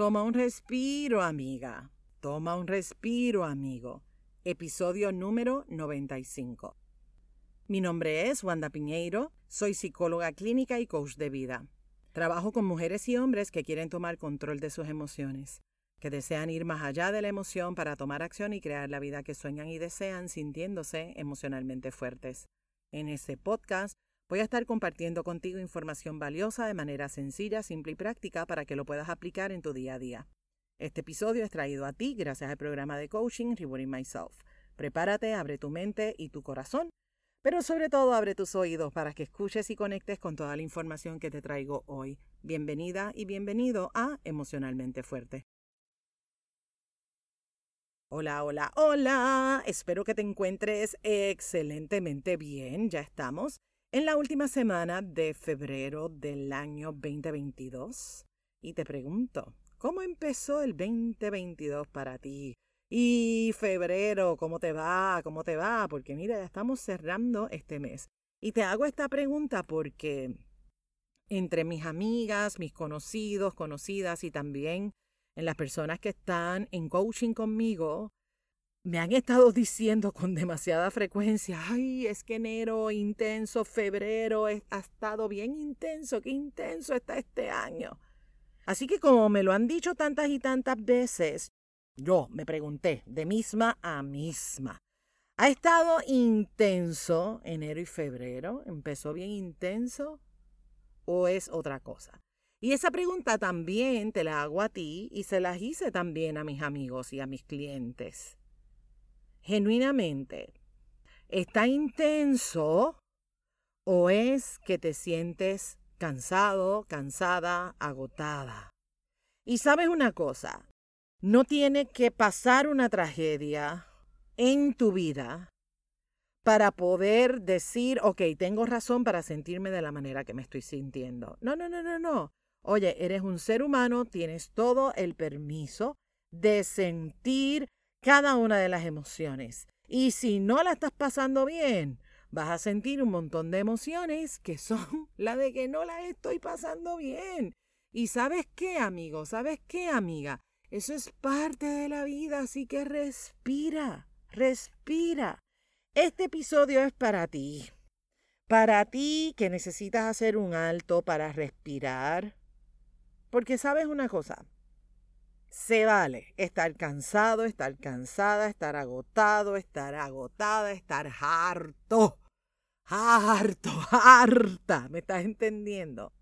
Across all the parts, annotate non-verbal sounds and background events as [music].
Toma un respiro, amiga. Toma un respiro, amigo. Episodio número 95. Mi nombre es Wanda Piñeiro, soy psicóloga clínica y coach de vida. Trabajo con mujeres y hombres que quieren tomar control de sus emociones, que desean ir más allá de la emoción para tomar acción y crear la vida que sueñan y desean sintiéndose emocionalmente fuertes. En este podcast Voy a estar compartiendo contigo información valiosa de manera sencilla, simple y práctica para que lo puedas aplicar en tu día a día. Este episodio es traído a ti gracias al programa de coaching Rewarding Myself. Prepárate, abre tu mente y tu corazón, pero sobre todo abre tus oídos para que escuches y conectes con toda la información que te traigo hoy. Bienvenida y bienvenido a Emocionalmente Fuerte. Hola, hola, hola. Espero que te encuentres excelentemente bien. Ya estamos en la última semana de febrero del año 2022 y te pregunto, ¿cómo empezó el 2022 para ti? Y febrero, ¿cómo te va? ¿Cómo te va? Porque mira, ya estamos cerrando este mes. Y te hago esta pregunta porque entre mis amigas, mis conocidos, conocidas y también en las personas que están en coaching conmigo, me han estado diciendo [laughs] con demasiada frecuencia, ay, es que enero intenso, febrero ha estado bien intenso, qué intenso está este año. Así que como me lo han dicho tantas y tantas veces, yo me pregunté de misma a misma. ¿Ha estado intenso enero y febrero? ¿Empezó bien intenso? ¿O es otra cosa? Y esa pregunta también te la hago a ti y se las hice también a mis amigos y a mis clientes genuinamente está intenso o es que te sientes cansado, cansada, agotada. Y sabes una cosa, no tiene que pasar una tragedia en tu vida para poder decir, ok, tengo razón para sentirme de la manera que me estoy sintiendo. No, no, no, no, no. Oye, eres un ser humano, tienes todo el permiso de sentir cada una de las emociones. Y si no la estás pasando bien, vas a sentir un montón de emociones que son [laughs] la de que no la estoy pasando bien. Y sabes qué, amigo, sabes qué, amiga, eso es parte de la vida, así que respira, respira. Este episodio es para ti. Para ti que necesitas hacer un alto para respirar. Porque sabes una cosa, se vale estar cansado, estar cansada, estar agotado, estar agotada, estar harto. Harto, [laughs] harta. ¿Me estás entendiendo?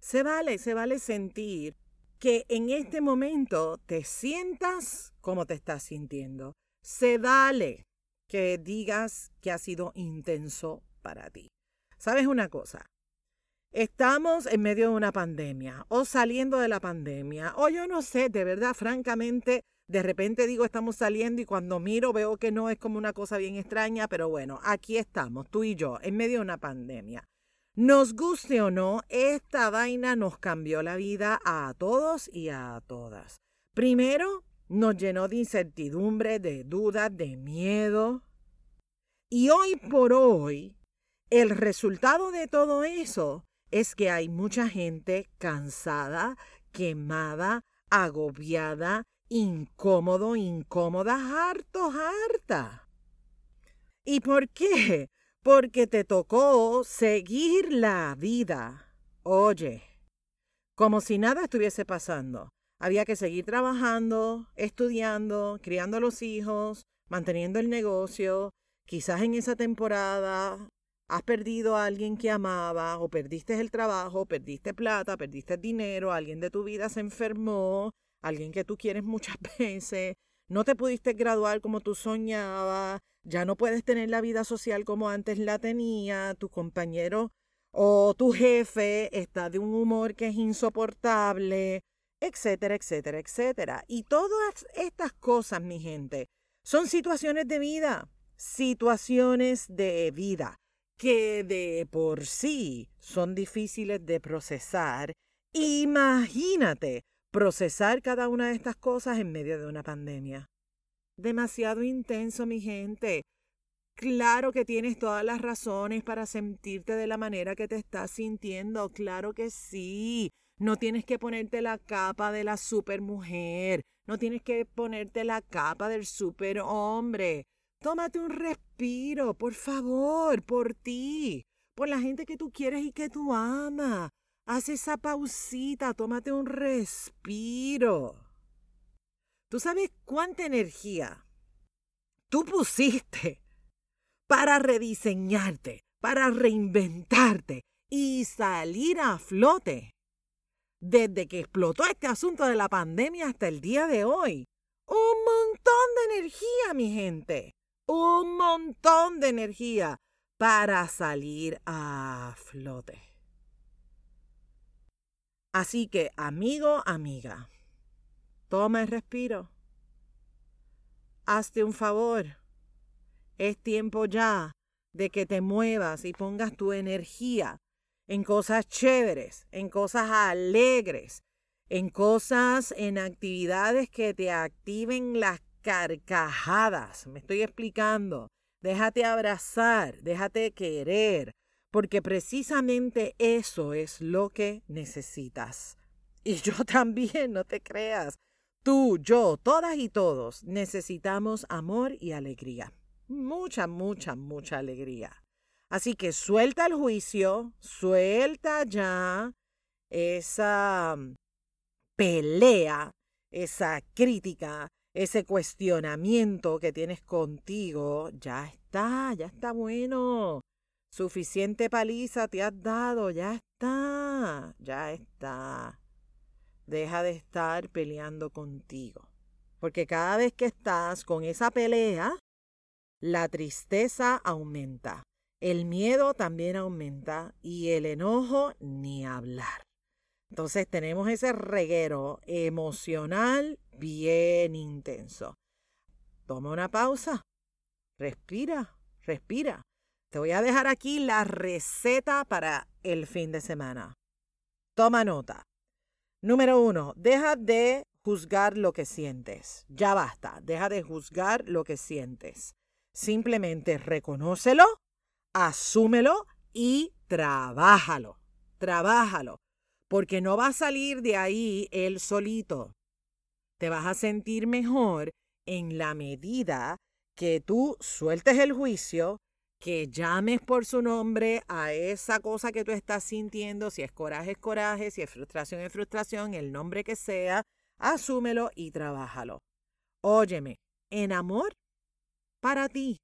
Se vale, se vale sentir que en este momento te sientas como te estás sintiendo. Se vale que digas que ha sido intenso para ti. ¿Sabes una cosa? Estamos en medio de una pandemia o saliendo de la pandemia o yo no sé, de verdad, francamente, de repente digo estamos saliendo y cuando miro veo que no es como una cosa bien extraña, pero bueno, aquí estamos, tú y yo, en medio de una pandemia. Nos guste o no, esta vaina nos cambió la vida a todos y a todas. Primero, nos llenó de incertidumbre, de dudas, de miedo. Y hoy por hoy, el resultado de todo eso es que hay mucha gente cansada, quemada, agobiada, incómodo, incómoda, harto, harta. ¿Y por qué? Porque te tocó seguir la vida. Oye, como si nada estuviese pasando. Había que seguir trabajando, estudiando, criando a los hijos, manteniendo el negocio. Quizás en esa temporada has perdido a alguien que amaba o perdiste el trabajo, perdiste plata, perdiste dinero, alguien de tu vida se enfermó, alguien que tú quieres muchas [laughs] veces, no te pudiste graduar como tú soñabas, ya no puedes tener la vida social como antes la tenía, tu compañero o tu jefe está de un humor que es insoportable, etcétera, etcétera, etcétera. Y todas estas cosas, mi gente, son situaciones de vida, situaciones de vida que de por sí son difíciles de procesar, imagínate procesar cada una de estas cosas en medio de una pandemia. Demasiado intenso, mi gente. Claro que tienes todas las razones para sentirte de la manera que te estás sintiendo, claro que sí. No tienes que ponerte la capa de la supermujer. No tienes que ponerte la capa del superhombre. Tómate un respiro, por favor, por ti, por la gente que tú quieres y que tú amas. Haz esa pausita, tómate un respiro. ¿Tú sabes cuánta energía tú pusiste para rediseñarte, para reinventarte y salir a flote desde que explotó este asunto de la pandemia hasta el día de hoy? Un montón de energía, mi gente. Un montón de energía para salir a flote. Así que, amigo, amiga, toma el respiro. Hazte un favor. Es tiempo ya de que te muevas y pongas tu energía en cosas chéveres, en cosas alegres, en cosas, en actividades que te activen las carcajadas. Me estoy explicando. Déjate abrazar, déjate querer, porque precisamente eso es lo que necesitas. Y yo [laughs] también, no te creas. Tú, yo, todas y todos necesitamos amor y alegría. Mucha, mucha, mucha alegría. Así que suelta el juicio, suelta ya esa mm, pelea, esa crítica, ese cuestionamiento que tienes contigo. Ya está, ya está bueno. Suficiente paliza te has dado, ya está, ya está. Deja de estar peleando contigo. Porque cada vez que estás con esa pelea, la tristeza aumenta, el miedo también aumenta y el enojo ni hablar. Entonces tenemos ese reguero emocional bien intenso. Toma una pausa, respira, respira te voy a dejar aquí la receta para el fin de semana. Toma nota. Número uno, deja de juzgar lo que sientes. Ya basta, deja de juzgar lo que sientes. Simplemente reconócelo, asúmelo y trabájalo. Trabájalo. Porque no va a salir de ahí él solito. Te vas a sentir mejor en la medida que tú sueltes el juicio que llames por su nombre a esa cosa que tú estás sintiendo, si es coraje es coraje, si es frustración es frustración, el nombre que sea, asúmelo y trabájalo. Óyeme, en amor para ti,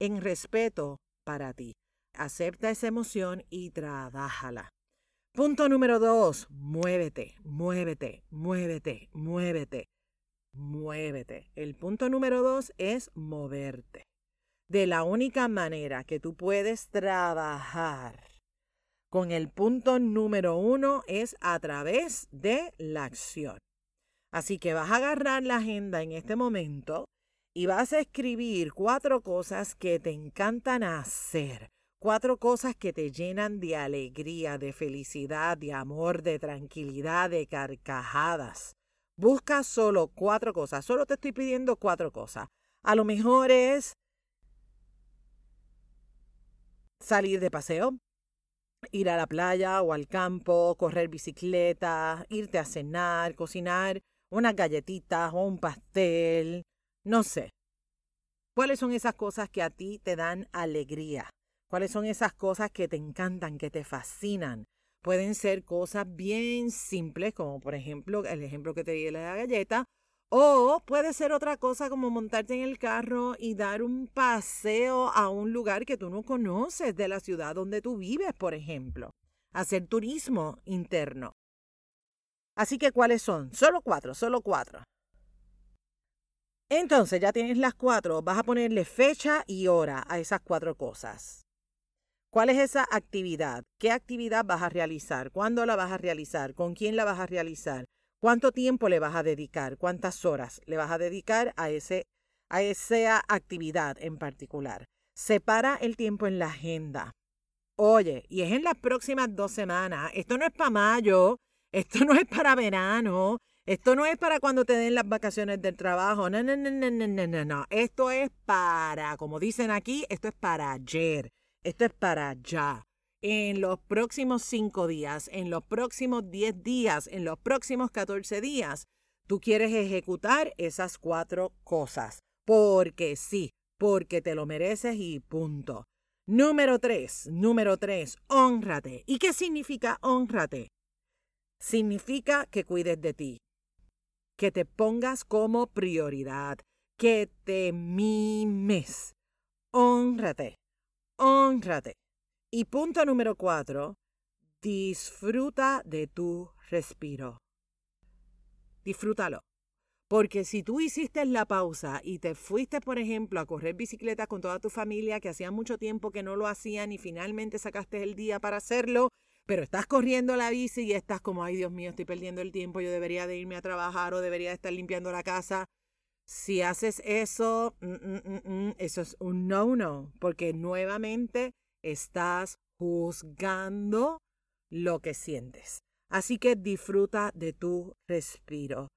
en respeto para ti. Acepta esa emoción y trabájala. Punto número dos, muévete, muévete, muévete, muévete, muévete. El punto número dos es moverte de la única manera que tú puedes trabajar con el punto número uno es a través de la acción. Así que vas a agarrar la agenda en este momento y vas a escribir cuatro cosas que te encantan hacer, cuatro cosas que te llenan de alegría, de felicidad, de amor, de tranquilidad, de carcajadas. Busca solo cuatro cosas, solo te estoy pidiendo cuatro cosas. A lo mejor es salir de paseo, ir a la playa o al campo, correr bicicleta, irte a cenar, cocinar unas galletitas o un pastel, no sé. ¿Cuáles son esas cosas que a ti te dan alegría? ¿Cuáles son esas cosas que te encantan, que te fascinan? Pueden ser cosas bien simples, como por ejemplo el ejemplo que te di de la galleta, o puede ser otra cosa como montarte en el carro y dar un paseo a un lugar que tú no conoces de la ciudad donde tú vives, por ejemplo. Hacer turismo interno. Así que, ¿cuáles son? Solo cuatro, solo cuatro. Entonces, ya tienes las cuatro. Vas a ponerle fecha y hora a esas cuatro cosas. ¿Cuál es esa actividad? ¿Qué actividad vas a realizar? ¿Cuándo la vas a realizar? ¿Con quién la vas a realizar? ¿Cuánto tiempo le vas a dedicar? ¿Cuántas horas le vas a dedicar a, ese, a esa actividad en particular? Separa el tiempo en la agenda. Oye, y es en las próximas dos semanas. Esto no es para mayo, [laughs] esto no es para verano, esto no es para cuando te den las vacaciones del trabajo. No, no, no, no, no, no, no. Esto es para, como dicen aquí, esto es para ayer. Esto es para ya. en los próximos cinco días, en los próximos diez días, en los próximos catorce días, tú quieres ejecutar esas cuatro cosas. Porque sí, porque te lo mereces y punto. Número tres, número tres, honrate. ¿Y qué significa honrate? Significa que cuides de ti, que te pongas como prioridad, que te mimes. Honrate, honrate. Y punto número cuatro, disfruta de tu respiro. Disfrútalo. Porque si tú hiciste la pausa y te fuiste, por ejemplo, a correr bicicleta con toda tu familia, que hacía mucho tiempo que no lo hacían y finalmente sacaste el día para hacerlo, pero estás corriendo la bici y estás como, ay Dios mío, estoy perdiendo el tiempo, yo debería de irme a trabajar o debería de estar limpiando la casa. Si haces eso, mm, mm, mm, eso es un no-no, porque nuevamente estás juzgando lo que sientes. Así que disfruta de tu respiro.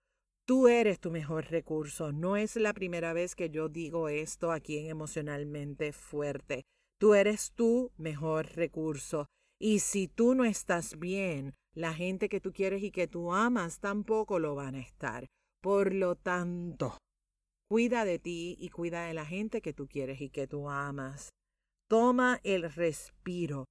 Tú eres tu mejor recurso. No es la primera vez que yo digo esto aquí en Emocionalmente Fuerte. Tú eres tu mejor recurso. Y si tú no estás bien, la gente que tú quieres y que tú amas tampoco lo van a estar. Por lo tanto, cuida de ti y cuida de la gente que tú quieres y que tú amas. Toma el respiro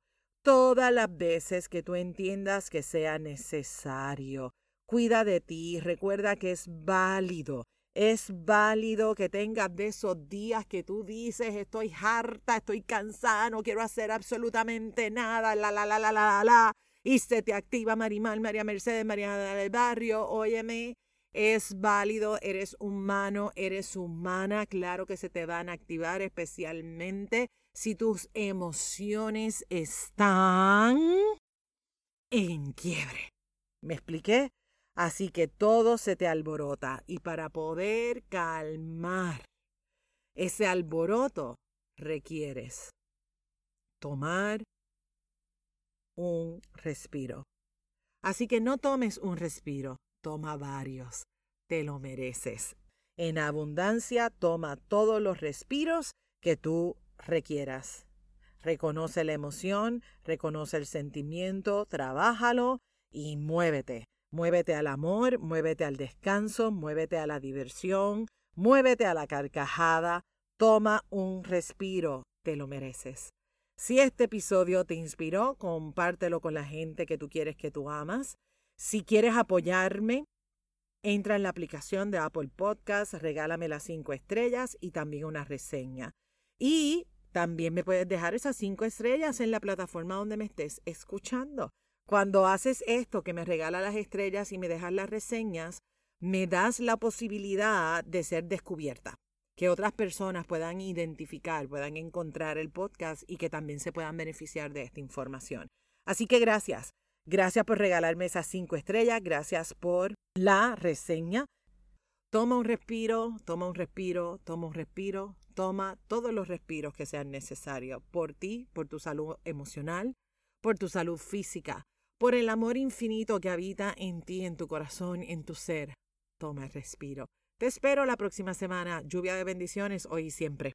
todas las veces que tú entiendas que sea necesario. Cuida de ti, recuerda que es válido. Es válido que tengas de esos días que tú dices, estoy harta, estoy cansada, no quiero hacer absolutamente nada, la, la, la, la, la, la, y se te activa Marimal, María Mercedes, María del Barrio, óyeme, es válido, eres humano, eres humana, claro que se te van a activar especialmente si tus emociones están en quiebre. ¿Me expliqué? Así que todo se te alborota y para poder calmar ese alboroto requieres tomar un respiro. Así que no tomes un respiro, toma varios. Te lo mereces. En abundancia, toma todos los respiros que tú requieras. Reconoce la emoción, reconoce el sentimiento, trabájalo y muévete. Muévete al amor, muévete al descanso, muévete a la diversión, muévete a la carcajada, toma un respiro, te lo mereces. Si este episodio te inspiró, compártelo con la gente que tú quieres que tú amas. Si quieres apoyarme, entra en la aplicación de Apple Podcast, regálame las cinco estrellas y también una reseña. Y también me puedes dejar esas cinco estrellas en la plataforma donde me estés escuchando. Cuando haces esto, que me regala las estrellas y me dejas las reseñas, me das la posibilidad de ser descubierta, que otras personas puedan identificar, puedan encontrar el podcast y que también se puedan beneficiar de esta información. Así que gracias. Gracias por regalarme esas cinco estrellas, gracias por la reseña. Toma un respiro, toma un respiro, toma un respiro, toma todos los respiros que sean necesarios por ti, por tu salud emocional, por tu salud física, por el amor infinito que habita en ti, en tu corazón, en tu ser. Toma el respiro. Te espero la próxima semana. Lluvia de bendiciones hoy y siempre.